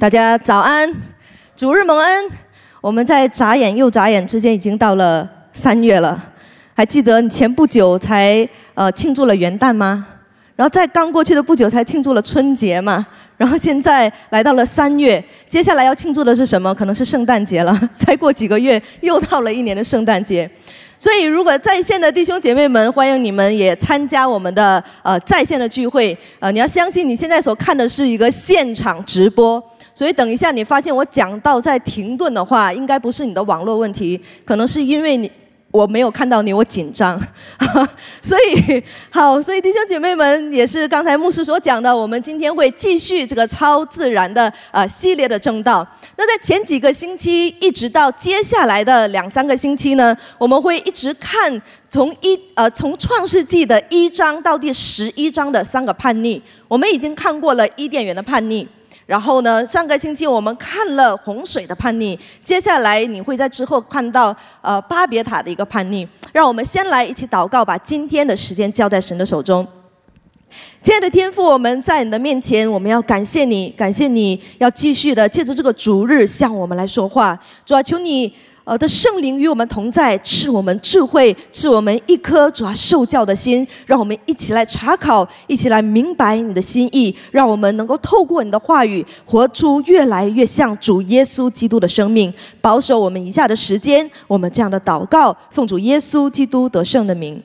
大家早安，主日蒙恩。我们在眨眼又眨眼之间，已经到了三月了。还记得你前不久才呃庆祝了元旦吗？然后在刚过去的不久才庆祝了春节嘛。然后现在来到了三月，接下来要庆祝的是什么？可能是圣诞节了。再过几个月又到了一年的圣诞节。所以，如果在线的弟兄姐妹们，欢迎你们也参加我们的呃在线的聚会。呃，你要相信你现在所看的是一个现场直播。所以等一下你发现我讲到在停顿的话，应该不是你的网络问题，可能是因为你。我没有看到你，我紧张，所以好，所以弟兄姐妹们也是刚才牧师所讲的，我们今天会继续这个超自然的呃系列的正道。那在前几个星期，一直到接下来的两三个星期呢，我们会一直看从一呃从创世纪的一章到第十一章的三个叛逆。我们已经看过了伊甸园的叛逆。然后呢？上个星期我们看了洪水的叛逆，接下来你会在之后看到呃巴别塔的一个叛逆。让我们先来一起祷告，把今天的时间交在神的手中。亲爱的天父，我们在你的面前，我们要感谢你，感谢你要继续的借着这个逐日向我们来说话。主啊，求你。呃的圣灵与我们同在，赐我们智慧，赐我们一颗主要受教的心，让我们一起来查考，一起来明白你的心意，让我们能够透过你的话语，活出越来越像主耶稣基督的生命。保守我们以下的时间，我们这样的祷告，奉主耶稣基督得胜的名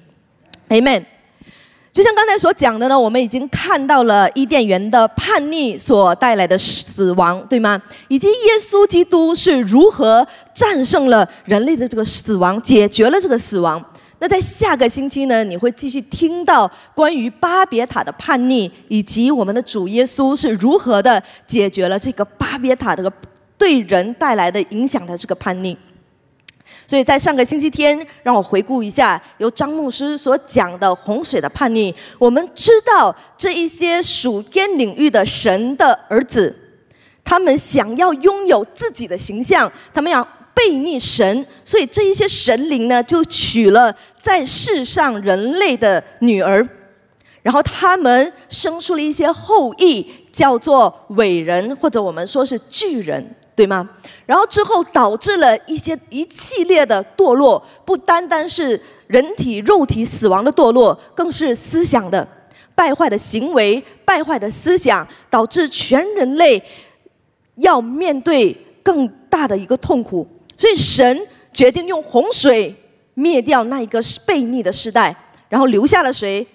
，Amen。就像刚才所讲的呢，我们已经看到了伊甸园的叛逆所带来的死亡，对吗？以及耶稣基督是如何战胜了人类的这个死亡，解决了这个死亡。那在下个星期呢，你会继续听到关于巴别塔的叛逆，以及我们的主耶稣是如何的解决了这个巴别塔这个对人带来的影响的这个叛逆。所以在上个星期天，让我回顾一下由张牧师所讲的洪水的叛逆。我们知道这一些属天领域的神的儿子，他们想要拥有自己的形象，他们要背逆神，所以这一些神灵呢，就娶了在世上人类的女儿，然后他们生出了一些后裔，叫做伟人，或者我们说是巨人。对吗？然后之后导致了一些一系列的堕落，不单单是人体肉体死亡的堕落，更是思想的败坏的行为、败坏的思想，导致全人类要面对更大的一个痛苦。所以神决定用洪水灭掉那一个悖逆的时代，然后留下了谁？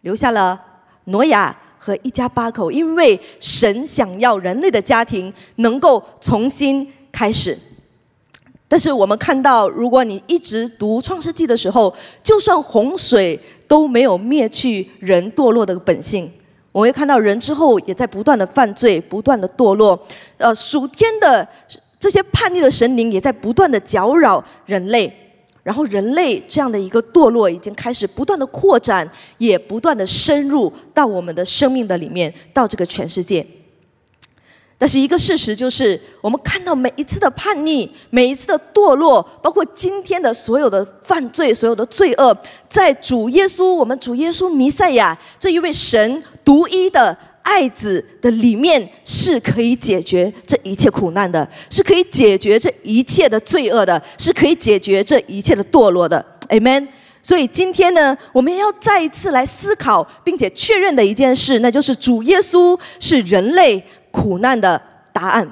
留下了挪亚。和一家八口，因为神想要人类的家庭能够重新开始。但是我们看到，如果你一直读创世纪的时候，就算洪水都没有灭去人堕落的本性，我会看到人之后也在不断的犯罪，不断的堕落。呃，属天的这些叛逆的神灵也在不断的搅扰人类。然后人类这样的一个堕落已经开始不断的扩展，也不断的深入到我们的生命的里面，到这个全世界。但是一个事实就是，我们看到每一次的叛逆，每一次的堕落，包括今天的所有的犯罪、所有的罪恶，在主耶稣，我们主耶稣弥赛亚这一位神独一的。爱子的里面是可以解决这一切苦难的，是可以解决这一切的罪恶的，是可以解决这一切的堕落的，Amen。所以今天呢，我们要再一次来思考，并且确认的一件事，那就是主耶稣是人类苦难的答案。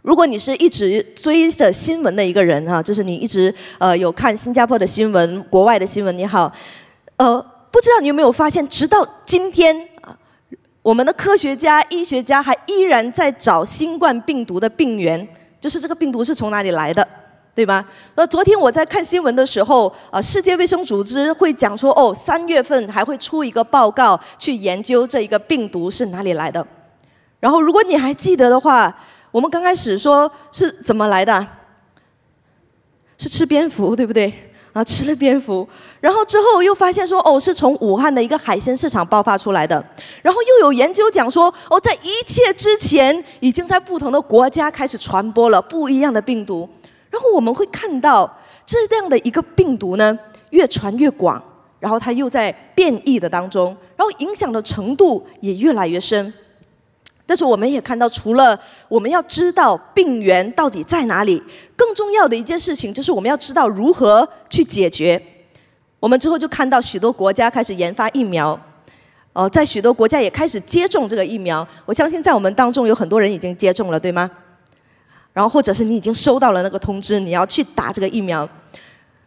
如果你是一直追着新闻的一个人哈，就是你一直呃有看新加坡的新闻、国外的新闻也好，呃，不知道你有没有发现，直到今天。我们的科学家、医学家还依然在找新冠病毒的病源，就是这个病毒是从哪里来的，对吧？那昨天我在看新闻的时候，呃，世界卫生组织会讲说，哦，三月份还会出一个报告去研究这一个病毒是哪里来的。然后，如果你还记得的话，我们刚开始说是怎么来的？是吃蝙蝠，对不对？啊，吃了蝙蝠，然后之后又发现说，哦，是从武汉的一个海鲜市场爆发出来的。然后又有研究讲说，哦，在一切之前，已经在不同的国家开始传播了不一样的病毒。然后我们会看到这样的一个病毒呢，越传越广，然后它又在变异的当中，然后影响的程度也越来越深。但是我们也看到，除了我们要知道病源到底在哪里，更重要的一件事情就是我们要知道如何去解决。我们之后就看到许多国家开始研发疫苗，呃，在许多国家也开始接种这个疫苗。我相信在我们当中有很多人已经接种了，对吗？然后或者是你已经收到了那个通知，你要去打这个疫苗。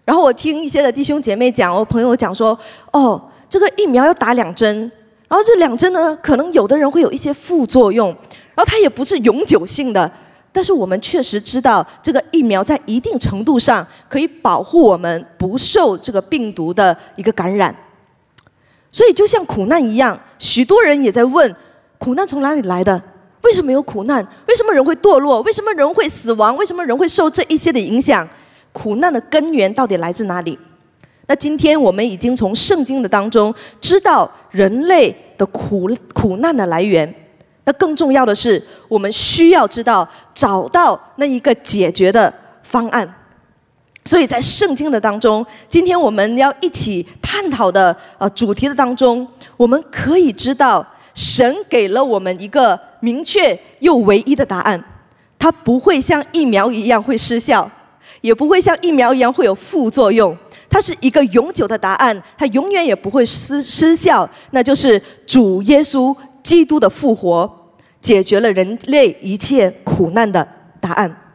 然后我听一些的弟兄姐妹讲，我朋友讲说，哦，这个疫苗要打两针，然后这两针呢，可能有的人会有一些副作用，然后它也不是永久性的，但是我们确实知道，这个疫苗在一定程度上可以保护我们不受这个病毒的一个感染。所以就像苦难一样，许多人也在问，苦难从哪里来的？为什么有苦难？为什么人会堕落？为什么人会死亡？为什么人会受这一些的影响？苦难的根源到底来自哪里？那今天我们已经从圣经的当中知道人类的苦苦难的来源。那更重要的是，我们需要知道找到那一个解决的方案。所以在圣经的当中，今天我们要一起探讨的呃主题的当中，我们可以知道。神给了我们一个明确又唯一的答案，它不会像疫苗一样会失效，也不会像疫苗一样会有副作用，它是一个永久的答案，它永远也不会失失效。那就是主耶稣基督的复活，解决了人类一切苦难的答案。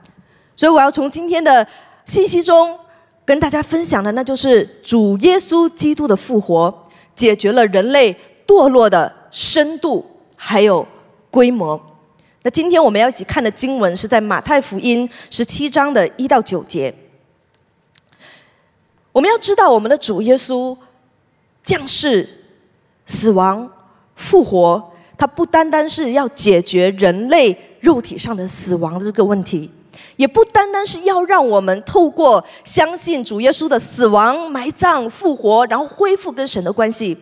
所以我要从今天的信息中跟大家分享的，那就是主耶稣基督的复活，解决了人类堕落的。深度还有规模。那今天我们要一起看的经文是在马太福音十七章的一到九节。我们要知道，我们的主耶稣降世、死亡、复活，他不单单是要解决人类肉体上的死亡的这个问题，也不单单是要让我们透过相信主耶稣的死亡、埋葬、复活，然后恢复跟神的关系。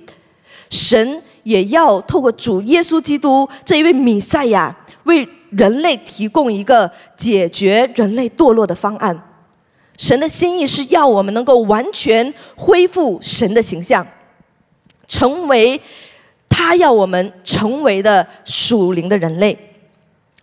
神。也要透过主耶稣基督这一位弥赛亚，为人类提供一个解决人类堕落的方案。神的心意是要我们能够完全恢复神的形象，成为他要我们成为的属灵的人类。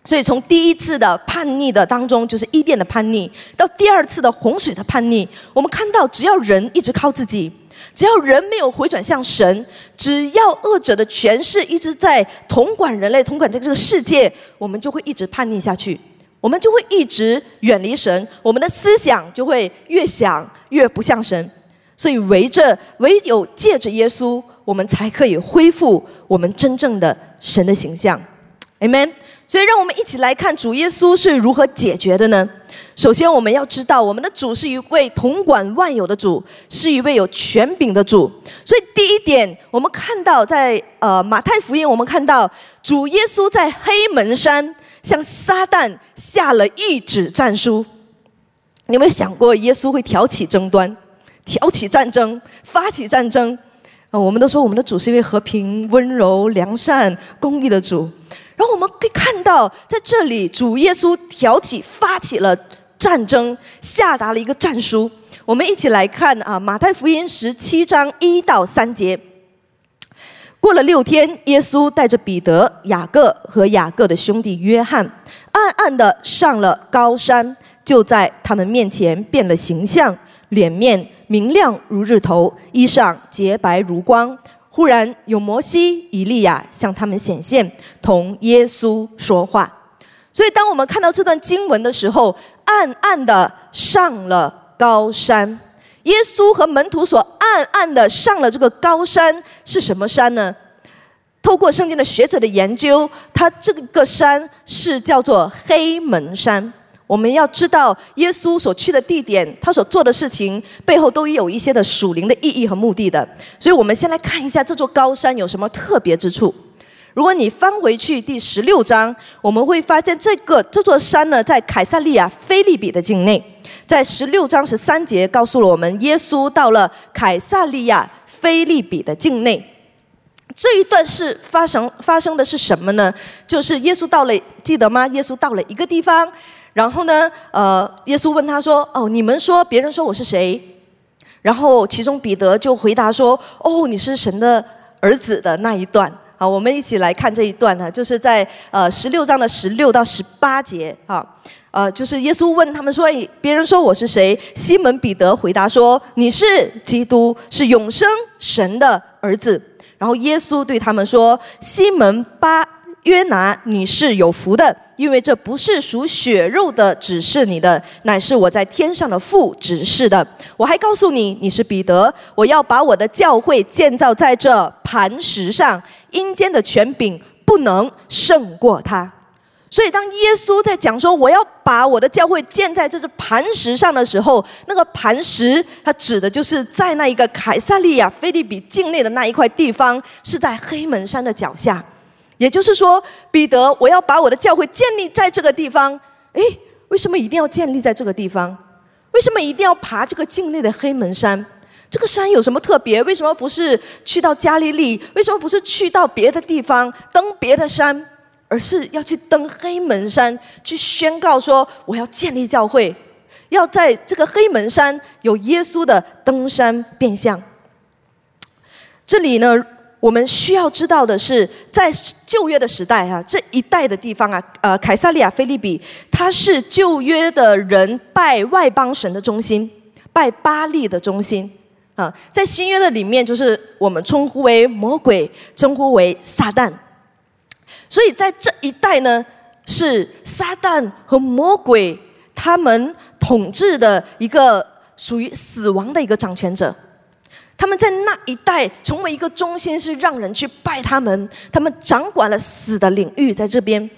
所以，从第一次的叛逆的当中，就是伊甸的叛逆，到第二次的洪水的叛逆，我们看到，只要人一直靠自己。只要人没有回转向神，只要恶者的权势一直在统管人类、统管这个世界，我们就会一直叛逆下去，我们就会一直远离神，我们的思想就会越想越不像神。所以，围着唯有借着耶稣，我们才可以恢复我们真正的神的形象。Amen。所以，让我们一起来看主耶稣是如何解决的呢？首先，我们要知道，我们的主是一位统管万有的主，是一位有权柄的主。所以，第一点，我们看到在呃马太福音，我们看到主耶稣在黑门山向撒旦下了一纸战书。你有没有想过，耶稣会挑起争端、挑起战争、发起战争？啊，我们都说我们的主是一位和平、温柔、良善、公义的主。然后我们可以看到，在这里，主耶稣挑起、发起了战争，下达了一个战书。我们一起来看啊，《马太福音》十七章一到三节。过了六天，耶稣带着彼得、雅各和雅各的兄弟约翰，暗暗的上了高山，就在他们面前变了形象，脸面明亮如日头，衣裳洁白如光。忽然有摩西、以利亚向他们显现，同耶稣说话。所以，当我们看到这段经文的时候，暗暗的上了高山。耶稣和门徒所暗暗的上了这个高山是什么山呢？透过圣经的学者的研究，他这个山是叫做黑门山。我们要知道，耶稣所去的地点，他所做的事情背后都有一些的属灵的意义和目的的。所以，我们先来看一下这座高山有什么特别之处。如果你翻回去第十六章，我们会发现这个这座山呢，在凯撒利亚菲利比的境内。在十六章十三节告诉了我们，耶稣到了凯撒利亚菲利比的境内。这一段是发生发生的是什么呢？就是耶稣到了，记得吗？耶稣到了一个地方。然后呢？呃，耶稣问他说：“哦，你们说别人说我是谁？”然后其中彼得就回答说：“哦，你是神的儿子的那一段。”好，我们一起来看这一段呢，就是在呃十六章的十六到十八节啊，呃，就是耶稣问他们说：“别人说我是谁？”西门彼得回答说：“你是基督，是永生神的儿子。”然后耶稣对他们说：“西门巴。”约拿，你是有福的，因为这不是属血肉的指示你的，乃是我在天上的父指示的。我还告诉你，你是彼得，我要把我的教会建造在这磐石上，阴间的权柄不能胜过他。所以，当耶稣在讲说我要把我的教会建在这只磐石上的时候，那个磐石，它指的就是在那一个凯撒利亚菲利比境内的那一块地方，是在黑门山的脚下。也就是说，彼得，我要把我的教会建立在这个地方。诶，为什么一定要建立在这个地方？为什么一定要爬这个境内的黑门山？这个山有什么特别？为什么不是去到加利利？为什么不是去到别的地方登别的山，而是要去登黑门山，去宣告说我要建立教会，要在这个黑门山有耶稣的登山变相。这里呢？我们需要知道的是，在旧约的时代啊，这一带的地方啊，呃，凯撒利亚菲利比，它是旧约的人拜外邦神的中心，拜巴利的中心啊。在新约的里面，就是我们称呼为魔鬼，称呼为撒旦。所以在这一带呢，是撒旦和魔鬼他们统治的一个属于死亡的一个掌权者。他们在那一带成为一个中心，是让人去拜他们。他们掌管了死的领域，在这边。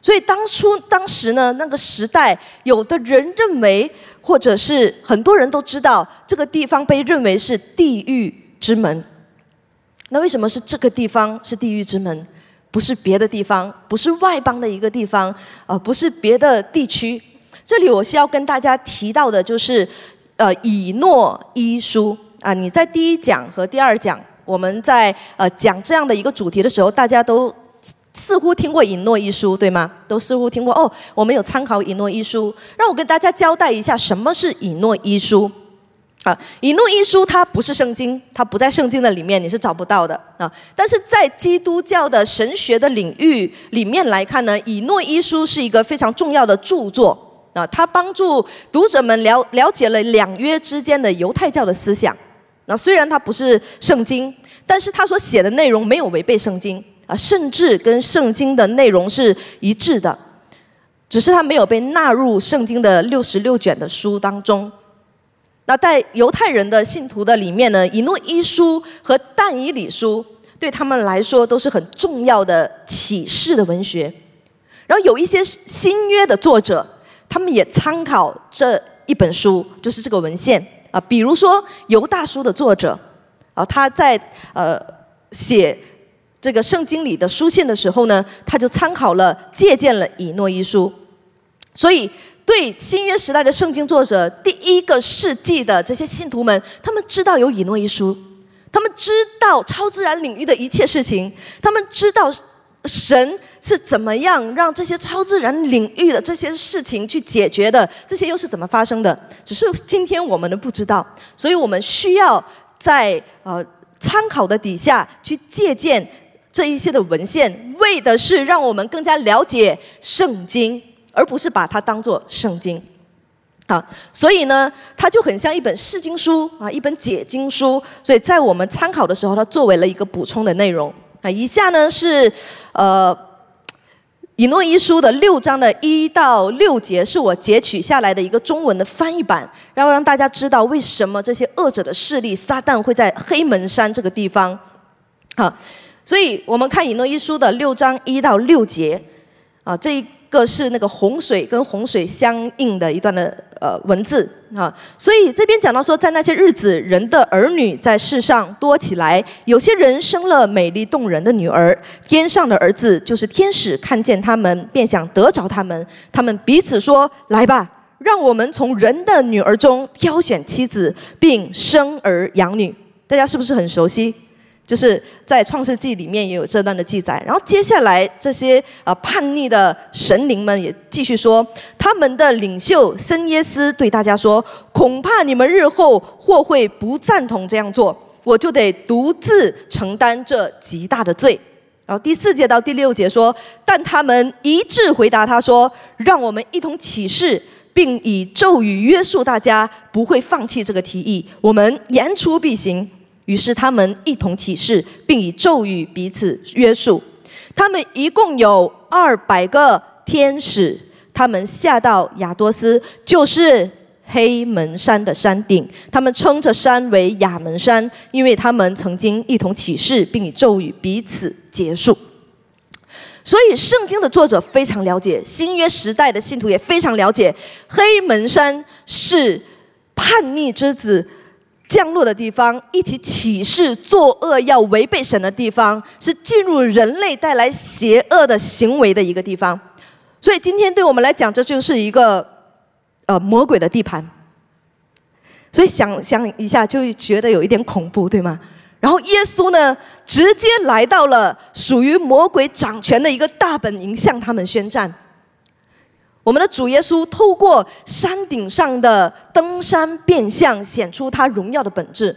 所以当初当时呢，那个时代，有的人认为，或者是很多人都知道，这个地方被认为是地狱之门。那为什么是这个地方是地狱之门？不是别的地方，不是外邦的一个地方，呃，不是别的地区。这里我需要跟大家提到的就是，呃，以诺伊书。啊，你在第一讲和第二讲，我们在呃讲这样的一个主题的时候，大家都似乎听过《以诺一书》，对吗？都似乎听过哦。我们有参考《以诺一书》，让我跟大家交代一下什么是《以诺一书》。啊，《以诺一书》它不是圣经，它不在圣经的里面，你是找不到的啊。但是在基督教的神学的领域里面来看呢，《以诺一书》是一个非常重要的著作啊，它帮助读者们了了解了两约之间的犹太教的思想。那虽然它不是圣经，但是他所写的内容没有违背圣经啊，甚至跟圣经的内容是一致的，只是它没有被纳入圣经的六十六卷的书当中。那在犹太人的信徒的里面呢，以诺一书和但以理书对他们来说都是很重要的启示的文学。然后有一些新约的作者，他们也参考这一本书，就是这个文献。啊，比如说犹大书的作者，啊，他在呃写这个圣经里的书信的时候呢，他就参考了借鉴了以诺一书，所以对新约时代的圣经作者，第一个世纪的这些信徒们，他们知道有以诺一书，他们知道超自然领域的一切事情，他们知道。神是怎么样让这些超自然领域的这些事情去解决的？这些又是怎么发生的？只是今天我们都不知道，所以我们需要在呃参考的底下去借鉴这一些的文献，为的是让我们更加了解圣经，而不是把它当做圣经。好，所以呢，它就很像一本释经书啊，一本解经书。所以在我们参考的时候，它作为了一个补充的内容。啊，以下呢是，呃，以诺一书的六章的一到六节，是我截取下来的一个中文的翻译版，然后让大家知道为什么这些恶者的势力撒旦会在黑门山这个地方。好，所以我们看以诺一书的六章一到六节，啊，这。个是那个洪水跟洪水相应的一段的呃文字啊，所以这边讲到说，在那些日子，人的儿女在世上多起来，有些人生了美丽动人的女儿，天上的儿子就是天使，看见他们便想得着他们，他们彼此说：“来吧，让我们从人的女儿中挑选妻子，并生儿养女。”大家是不是很熟悉？就是在创世纪里面也有这段的记载，然后接下来这些呃叛逆的神灵们也继续说，他们的领袖森耶斯对大家说，恐怕你们日后或会不赞同这样做，我就得独自承担这极大的罪。然后第四节到第六节说，但他们一致回答他说：“让我们一同起誓，并以咒语约束大家，不会放弃这个提议。我们言出必行。”于是他们一同起誓，并以咒语彼此约束。他们一共有二百个天使，他们下到亚多斯，就是黑门山的山顶。他们称这山为亚门山，因为他们曾经一同起誓，并以咒语彼此结束。所以，圣经的作者非常了解，新约时代的信徒也非常了解，黑门山是叛逆之子。降落的地方，一起起誓作恶要违背神的地方，是进入人类带来邪恶的行为的一个地方。所以今天对我们来讲，这就是一个呃魔鬼的地盘。所以想想一下，就觉得有一点恐怖，对吗？然后耶稣呢，直接来到了属于魔鬼掌权的一个大本营，向他们宣战。我们的主耶稣透过山顶上的登山变相，显出他荣耀的本质。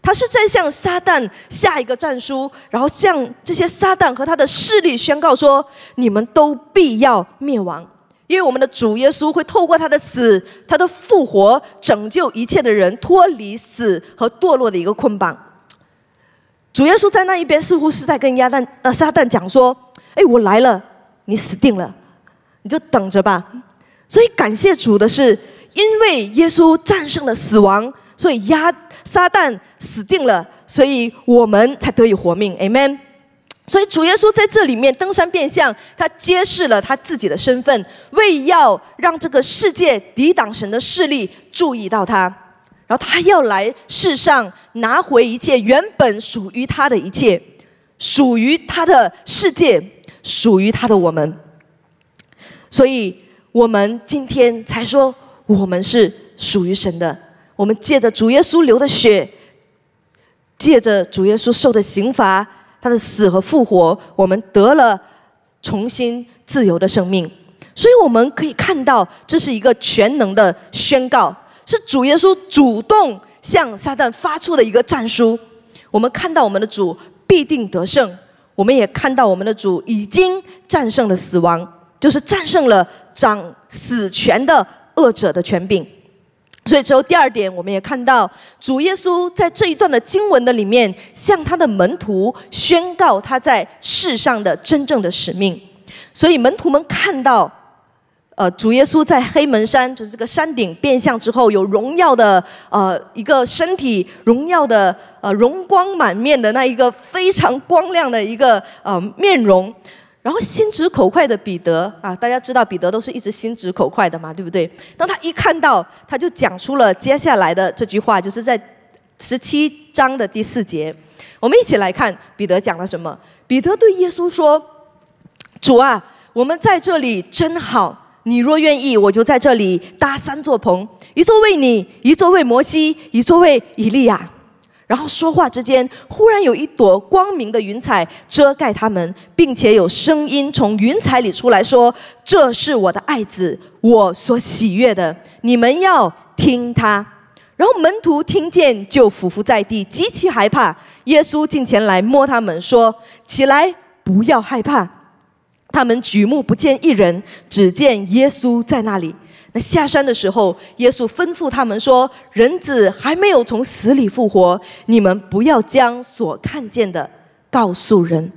他是在向撒旦下一个战书，然后向这些撒旦和他的势力宣告说：“你们都必要灭亡，因为我们的主耶稣会透过他的死、他的复活，拯救一切的人脱离死和堕落的一个捆绑。”主耶稣在那一边似乎是在跟亚旦呃撒旦讲说：“哎，我来了，你死定了。”你就等着吧。所以感谢主的是，因为耶稣战胜了死亡，所以压撒旦死定了，所以我们才得以活命。Amen。所以主耶稣在这里面登山变相，他揭示了他自己的身份，为要让这个世界抵挡神的势力注意到他，然后他要来世上拿回一切原本属于他的一切，属于他的世界，属于他的我们。所以，我们今天才说，我们是属于神的。我们借着主耶稣流的血，借着主耶稣受的刑罚，他的死和复活，我们得了重新自由的生命。所以，我们可以看到，这是一个全能的宣告，是主耶稣主动向撒旦发出的一个战书。我们看到我们的主必定得胜，我们也看到我们的主已经战胜了死亡。就是战胜了掌死权的恶者的权柄，所以之后第二点，我们也看到主耶稣在这一段的经文的里面，向他的门徒宣告他在世上的真正的使命。所以门徒们看到，呃，主耶稣在黑门山，就是这个山顶变相之后，有荣耀的呃一个身体，荣耀的呃容光满面的那一个非常光亮的一个呃面容。然后心直口快的彼得啊，大家知道彼得都是一直心直口快的嘛，对不对？当他一看到，他就讲出了接下来的这句话，就是在十七章的第四节。我们一起来看彼得讲了什么。彼得对耶稣说：“主啊，我们在这里真好。你若愿意，我就在这里搭三座棚，一座为你，一座为摩西，一座为以利亚。”然后说话之间，忽然有一朵光明的云彩遮盖他们，并且有声音从云彩里出来说：“这是我的爱子，我所喜悦的，你们要听他。”然后门徒听见就俯伏在地，极其害怕。耶稣近前来摸他们，说：“起来，不要害怕。”他们举目不见一人，只见耶稣在那里。那下山的时候，耶稣吩咐他们说：“人子还没有从死里复活，你们不要将所看见的告诉人。”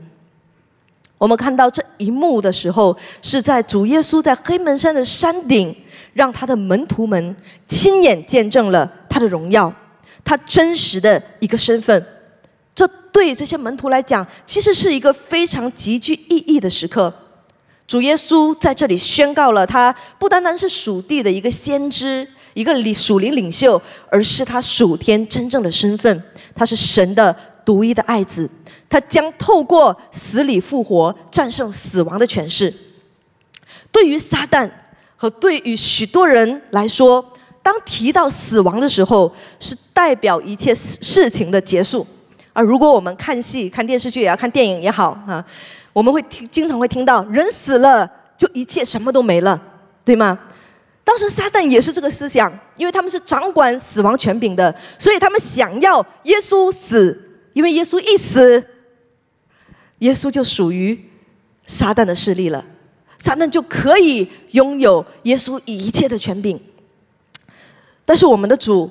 我们看到这一幕的时候，是在主耶稣在黑门山的山顶，让他的门徒们亲眼见证了他的荣耀，他真实的一个身份。这对这些门徒来讲，其实是一个非常极具意义的时刻。主耶稣在这里宣告了，他不单单是属地的一个先知，一个领属灵领袖，而是他属天真正的身份。他是神的独一的爱子，他将透过死里复活，战胜死亡的权势。对于撒旦和对于许多人来说，当提到死亡的时候，是代表一切事事情的结束。而如果我们看戏、看电视剧也要看电影也好啊。我们会听，经常会听到人死了就一切什么都没了，对吗？当时撒旦也是这个思想，因为他们是掌管死亡权柄的，所以他们想要耶稣死，因为耶稣一死，耶稣就属于撒旦的势力了，撒旦就可以拥有耶稣一切的权柄。但是我们的主，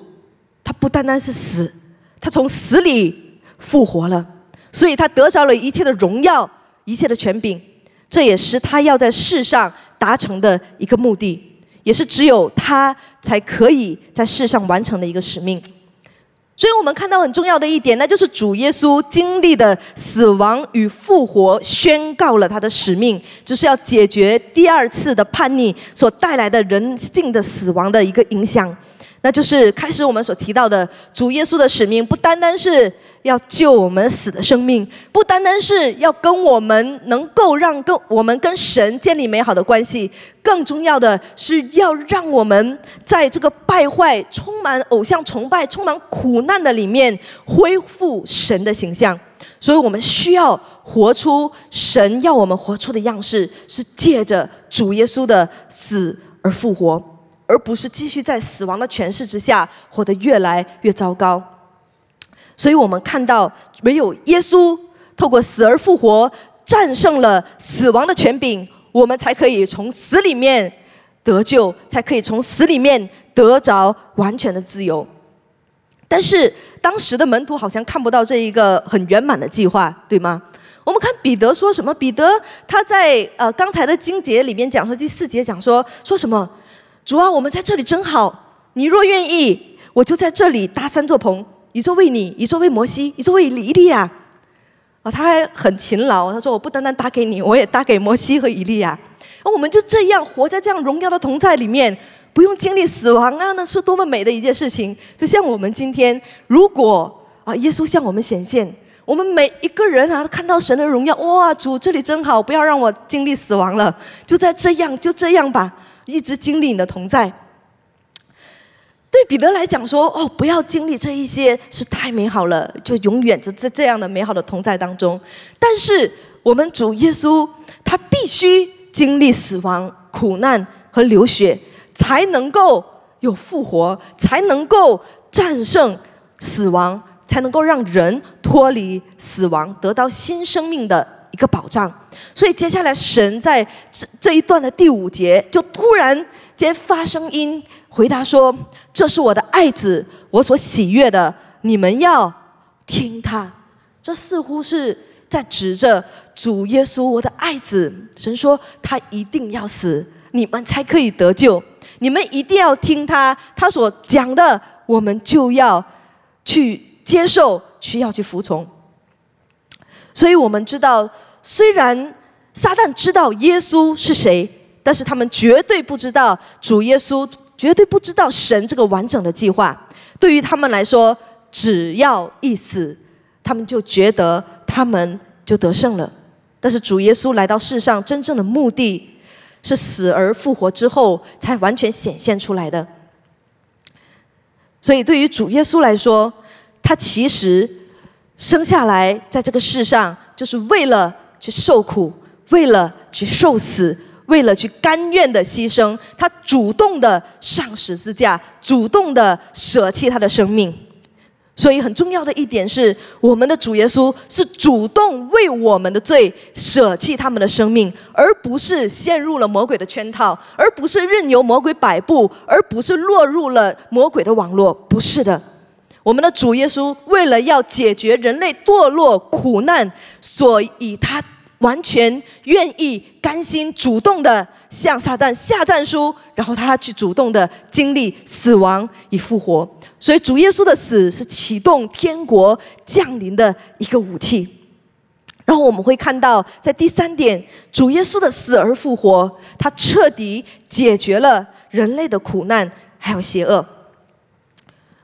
他不单单是死，他从死里复活了，所以他得着了一切的荣耀、一切的权柄。这也是他要在世上达成的一个目的，也是只有他才可以在世上完成的一个使命。所以我们看到很重要的一点，那就是主耶稣经历的死亡与复活，宣告了他的使命，就是要解决第二次的叛逆所带来的人性的死亡的一个影响。那就是开始我们所提到的主耶稣的使命，不单单是要救我们死的生命，不单单是要跟我们能够让跟我们跟神建立美好的关系，更重要的是要让我们在这个败坏、充满偶像崇拜、充满苦难的里面恢复神的形象。所以我们需要活出神要我们活出的样式，是借着主耶稣的死而复活。而不是继续在死亡的权势之下活得越来越糟糕，所以我们看到，唯有耶稣透过死而复活，战胜了死亡的权柄，我们才可以从死里面得救，才可以从死里面得着完全的自由。但是当时的门徒好像看不到这一个很圆满的计划，对吗？我们看彼得说什么？彼得他在呃刚才的经节里面讲说，第四节讲说说什么？主啊，我们在这里真好。你若愿意，我就在这里搭三座棚，一座为你，一座为摩西，一座为以利亚。啊，他还很勤劳。他说：“我不单单搭给你，我也搭给摩西和以利亚。”我们就这样活在这样荣耀的同在里面，不用经历死亡啊，那是多么美的一件事情！就像我们今天，如果啊，耶稣向我们显现，我们每一个人啊，看到神的荣耀，哇，主这里真好，不要让我经历死亡了，就在这样，就这样吧。一直经历你的同在，对彼得来讲说：“哦，不要经历这一些是太美好了，就永远就在这样的美好的同在当中。”但是我们主耶稣他必须经历死亡、苦难和流血，才能够有复活，才能够战胜死亡，才能够让人脱离死亡，得到新生命的一个保障。所以接下来，神在这这一段的第五节，就突然间发声音回答说：“这是我的爱子，我所喜悦的，你们要听他。”这似乎是在指着主耶稣，我的爱子。神说他一定要死，你们才可以得救。你们一定要听他，他所讲的，我们就要去接受，需要去服从。所以我们知道，虽然。撒旦知道耶稣是谁，但是他们绝对不知道主耶稣，绝对不知道神这个完整的计划。对于他们来说，只要一死，他们就觉得他们就得胜了。但是主耶稣来到世上，真正的目的是死而复活之后才完全显现出来的。所以对于主耶稣来说，他其实生下来在这个世上，就是为了去受苦。为了去受死，为了去甘愿的牺牲，他主动的上十字架，主动的舍弃他的生命。所以很重要的一点是，我们的主耶稣是主动为我们的罪舍弃他们的生命，而不是陷入了魔鬼的圈套，而不是任由魔鬼摆布，而不是落入了魔鬼的网络。不是的，我们的主耶稣为了要解决人类堕落苦难，所以他。完全愿意、甘心、主动的向撒旦下战书，然后他去主动的经历死亡与复活。所以主耶稣的死是启动天国降临的一个武器。然后我们会看到，在第三点，主耶稣的死而复活，他彻底解决了人类的苦难还有邪恶。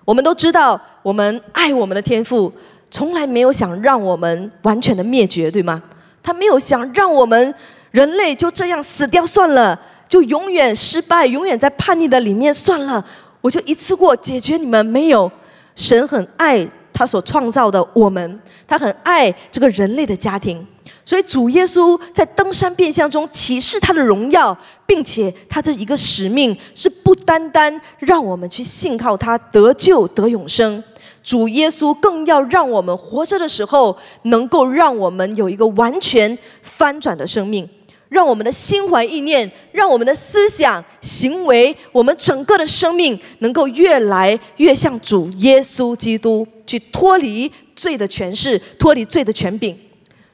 我们都知道，我们爱我们的天父，从来没有想让我们完全的灭绝，对吗？他没有想让我们人类就这样死掉算了，就永远失败，永远在叛逆的里面算了。我就一次过解决你们没有。神很爱他所创造的我们，他很爱这个人类的家庭，所以主耶稣在登山变相中启示他的荣耀，并且他这一个使命是不单单让我们去信靠他得救得永生。主耶稣更要让我们活着的时候，能够让我们有一个完全翻转的生命，让我们的心怀意念，让我们的思想、行为，我们整个的生命能够越来越像主耶稣基督，去脱离罪的权势，脱离罪的权柄。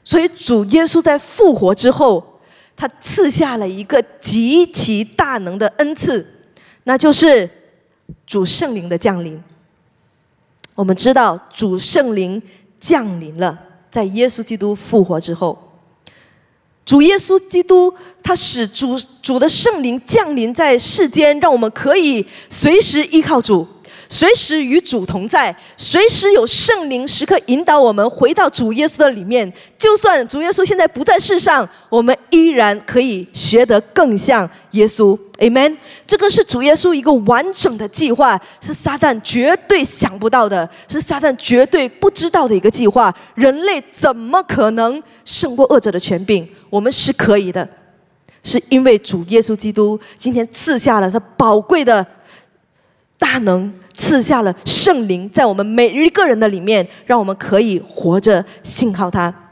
所以，主耶稣在复活之后，他赐下了一个极其大能的恩赐，那就是主圣灵的降临。我们知道，主圣灵降临了，在耶稣基督复活之后，主耶稣基督他使主主的圣灵降临在世间，让我们可以随时依靠主。随时与主同在，随时有圣灵时刻引导我们回到主耶稣的里面。就算主耶稣现在不在世上，我们依然可以学得更像耶稣。Amen。这个是主耶稣一个完整的计划，是撒旦绝对想不到的，是撒旦绝对不知道的一个计划。人类怎么可能胜过恶者的权柄？我们是可以的，是因为主耶稣基督今天赐下了他宝贵的大能。赐下了圣灵在我们每一个人的里面，让我们可以活着信靠他。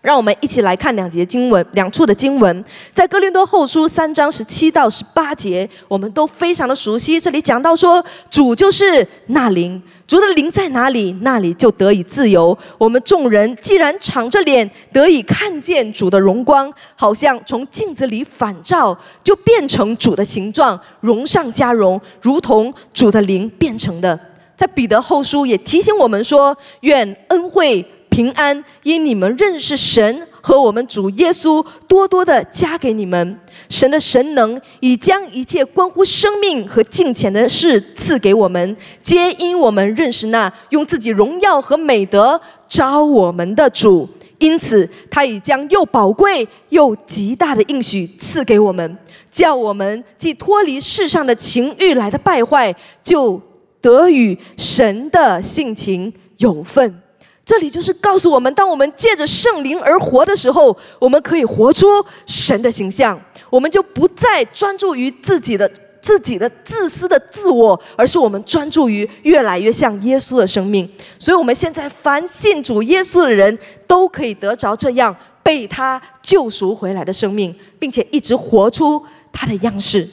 让我们一起来看两节经文，两处的经文，在哥林多后书三章十七到十八节，我们都非常的熟悉。这里讲到说，主就是那灵，主的灵在哪里，那里就得以自由。我们众人既然敞着脸得以看见主的荣光，好像从镜子里反照，就变成主的形状，荣上加荣，如同主的灵变成的。在彼得后书也提醒我们说，愿恩惠。平安，因你们认识神和我们主耶稣，多多的加给你们。神的神能已将一切关乎生命和金钱的事赐给我们，皆因我们认识那用自己荣耀和美德招我们的主。因此，他已将又宝贵又极大的应许赐给我们，叫我们既脱离世上的情欲来的败坏，就得与神的性情有份。这里就是告诉我们，当我们借着圣灵而活的时候，我们可以活出神的形象，我们就不再专注于自己的自己的自私的自我，而是我们专注于越来越像耶稣的生命。所以，我们现在凡信主耶稣的人都可以得着这样被他救赎回来的生命，并且一直活出他的样式，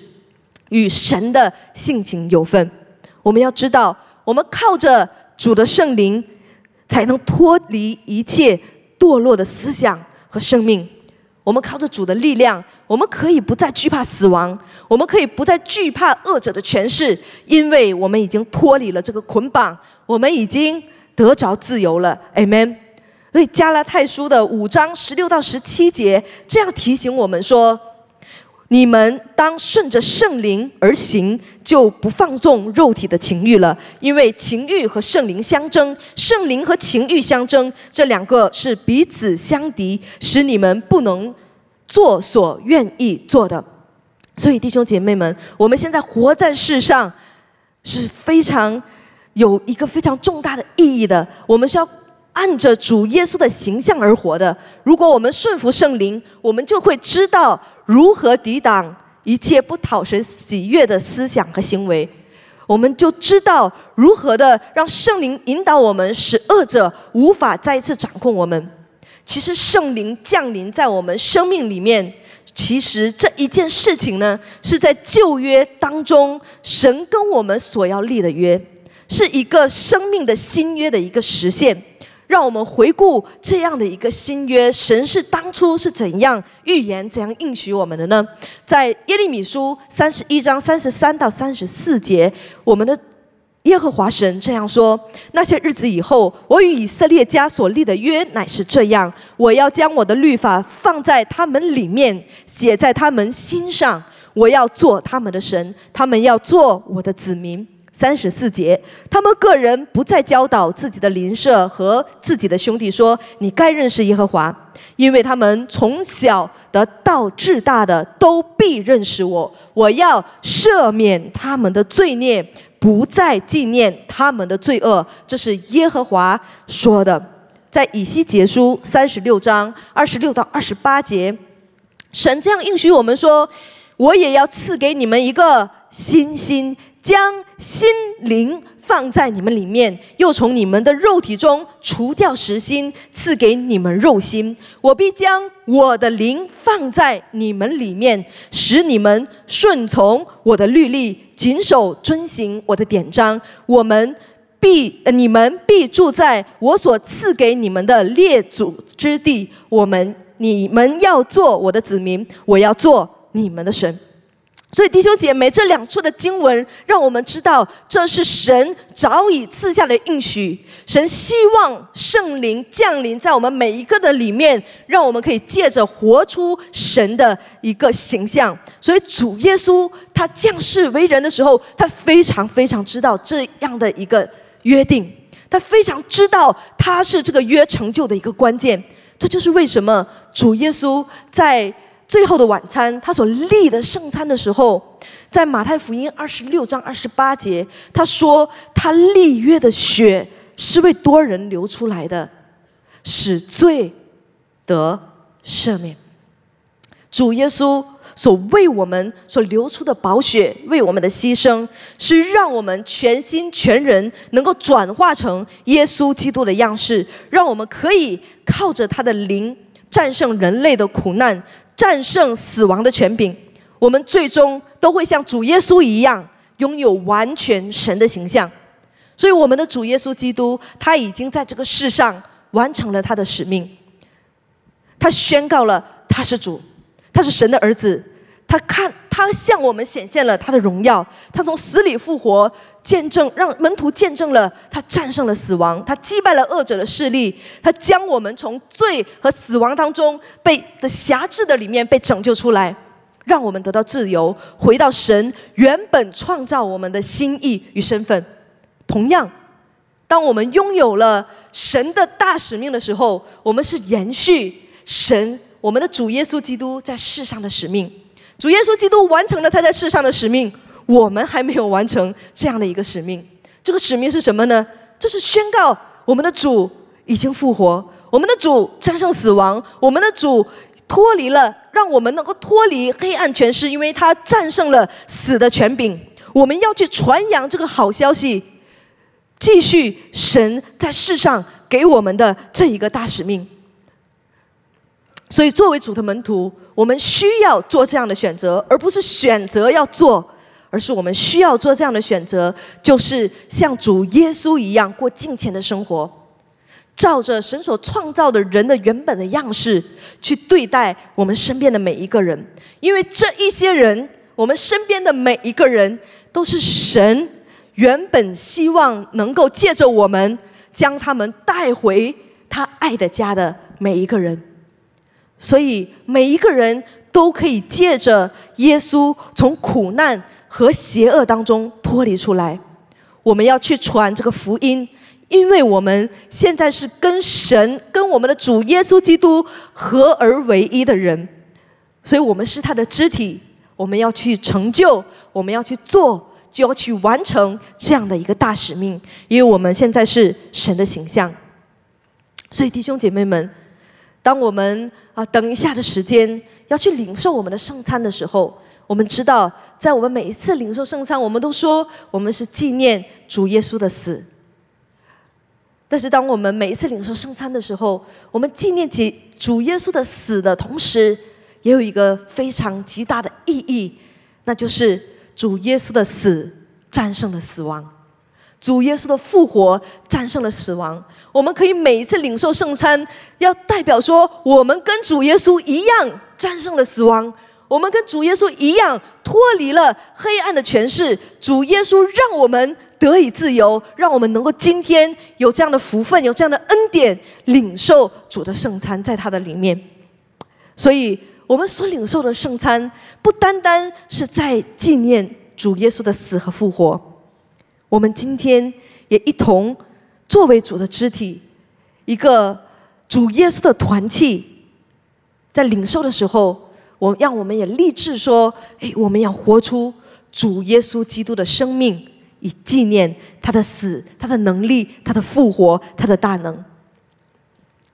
与神的性情有份。我们要知道，我们靠着主的圣灵。才能脱离一切堕落的思想和生命。我们靠着主的力量，我们可以不再惧怕死亡，我们可以不再惧怕恶者的权势，因为我们已经脱离了这个捆绑，我们已经得着自由了。Amen。所以加拉太书的五章十六到十七节这样提醒我们说。你们当顺着圣灵而行，就不放纵肉体的情欲了。因为情欲和圣灵相争，圣灵和情欲相争，这两个是彼此相敌，使你们不能做所愿意做的。所以弟兄姐妹们，我们现在活在世上是非常有一个非常重大的意义的。我们是要按着主耶稣的形象而活的。如果我们顺服圣灵，我们就会知道。如何抵挡一切不讨神喜悦的思想和行为，我们就知道如何的让圣灵引导我们，使恶者无法再次掌控我们。其实圣灵降临在我们生命里面，其实这一件事情呢，是在旧约当中神跟我们所要立的约，是一个生命的新约的一个实现。让我们回顾这样的一个新约，神是当初是怎样预言、怎样应许我们的呢？在耶利米书三十一章三十三到三十四节，我们的耶和华神这样说：那些日子以后，我与以色列家所立的约乃是这样：我要将我的律法放在他们里面，写在他们心上。我要做他们的神，他们要做我的子民。三十四节，他们个人不再教导自己的邻舍和自己的兄弟说：“你该认识耶和华，因为他们从小的到至大的都必认识我。我要赦免他们的罪孽，不再纪念他们的罪恶。”这是耶和华说的。在以西结书三十六章二十六到二十八节，神这样应许我们说：“我也要赐给你们一个新心。”将心灵放在你们里面，又从你们的肉体中除掉实心，赐给你们肉心。我必将我的灵放在你们里面，使你们顺从我的律例，谨守遵行我的典章。我们必，你们必住在我所赐给你们的列祖之地。我们，你们要做我的子民，我要做你们的神。所以弟兄姐妹，这两处的经文让我们知道，这是神早已赐下的应许。神希望圣灵降临在我们每一个的里面，让我们可以借着活出神的一个形象。所以主耶稣他降世为人的时候，他非常非常知道这样的一个约定，他非常知道他是这个约成就的一个关键。这就是为什么主耶稣在。最后的晚餐，他所立的圣餐的时候，在马太福音二十六章二十八节，他说他立约的血是为多人流出来的，使罪得赦免。主耶稣所为我们所流出的宝血，为我们的牺牲，是让我们全心全人能够转化成耶稣基督的样式，让我们可以靠着他的灵战胜人类的苦难。战胜死亡的权柄，我们最终都会像主耶稣一样，拥有完全神的形象。所以，我们的主耶稣基督，他已经在这个世上完成了他的使命。他宣告了他是主，他是神的儿子。他看，他向我们显现了他的荣耀。他从死里复活。见证让门徒见证了他战胜了死亡，他击败了恶者的势力，他将我们从罪和死亡当中被的辖制的里面被拯救出来，让我们得到自由，回到神原本创造我们的心意与身份。同样，当我们拥有了神的大使命的时候，我们是延续神我们的主耶稣基督在世上的使命。主耶稣基督完成了他在世上的使命。我们还没有完成这样的一个使命，这个使命是什么呢？这是宣告我们的主已经复活，我们的主战胜死亡，我们的主脱离了，让我们能够脱离黑暗权势，因为他战胜了死的权柄。我们要去传扬这个好消息，继续神在世上给我们的这一个大使命。所以，作为主的门徒，我们需要做这样的选择，而不是选择要做。而是我们需要做这样的选择，就是像主耶稣一样过敬虔的生活，照着神所创造的人的原本的样式去对待我们身边的每一个人，因为这一些人，我们身边的每一个人，都是神原本希望能够借着我们将他们带回他爱的家的每一个人，所以每一个人都可以借着耶稣从苦难。和邪恶当中脱离出来，我们要去传这个福音，因为我们现在是跟神、跟我们的主耶稣基督合而为一的人，所以我们是他的肢体，我们要去成就，我们要去做，就要去完成这样的一个大使命，因为我们现在是神的形象。所以弟兄姐妹们，当我们啊等一下的时间要去领受我们的圣餐的时候。我们知道，在我们每一次领受圣餐，我们都说我们是纪念主耶稣的死。但是，当我们每一次领受圣餐的时候，我们纪念起主耶稣的死的同时，也有一个非常极大的意义，那就是主耶稣的死战胜了死亡，主耶稣的复活战胜了死亡。我们可以每一次领受圣餐，要代表说，我们跟主耶稣一样战胜了死亡。我们跟主耶稣一样脱离了黑暗的权势，主耶稣让我们得以自由，让我们能够今天有这样的福分，有这样的恩典，领受主的圣餐在他的里面。所以，我们所领受的圣餐，不单单是在纪念主耶稣的死和复活，我们今天也一同作为主的肢体，一个主耶稣的团契，在领受的时候。我让我们也立志说：，哎，我们要活出主耶稣基督的生命，以纪念他的死、他的能力、他的复活、他的大能。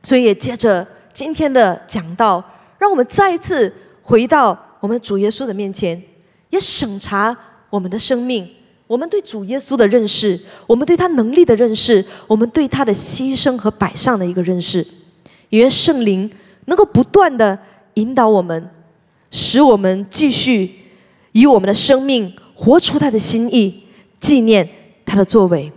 所以，也接着今天的讲道，让我们再一次回到我们主耶稣的面前，也审查我们的生命，我们对主耶稣的认识，我们对他能力的认识，我们对他的牺牲和摆上的一个认识，也愿圣灵能够不断的引导我们，使我们继续以我们的生命活出他的心意，纪念他的作为。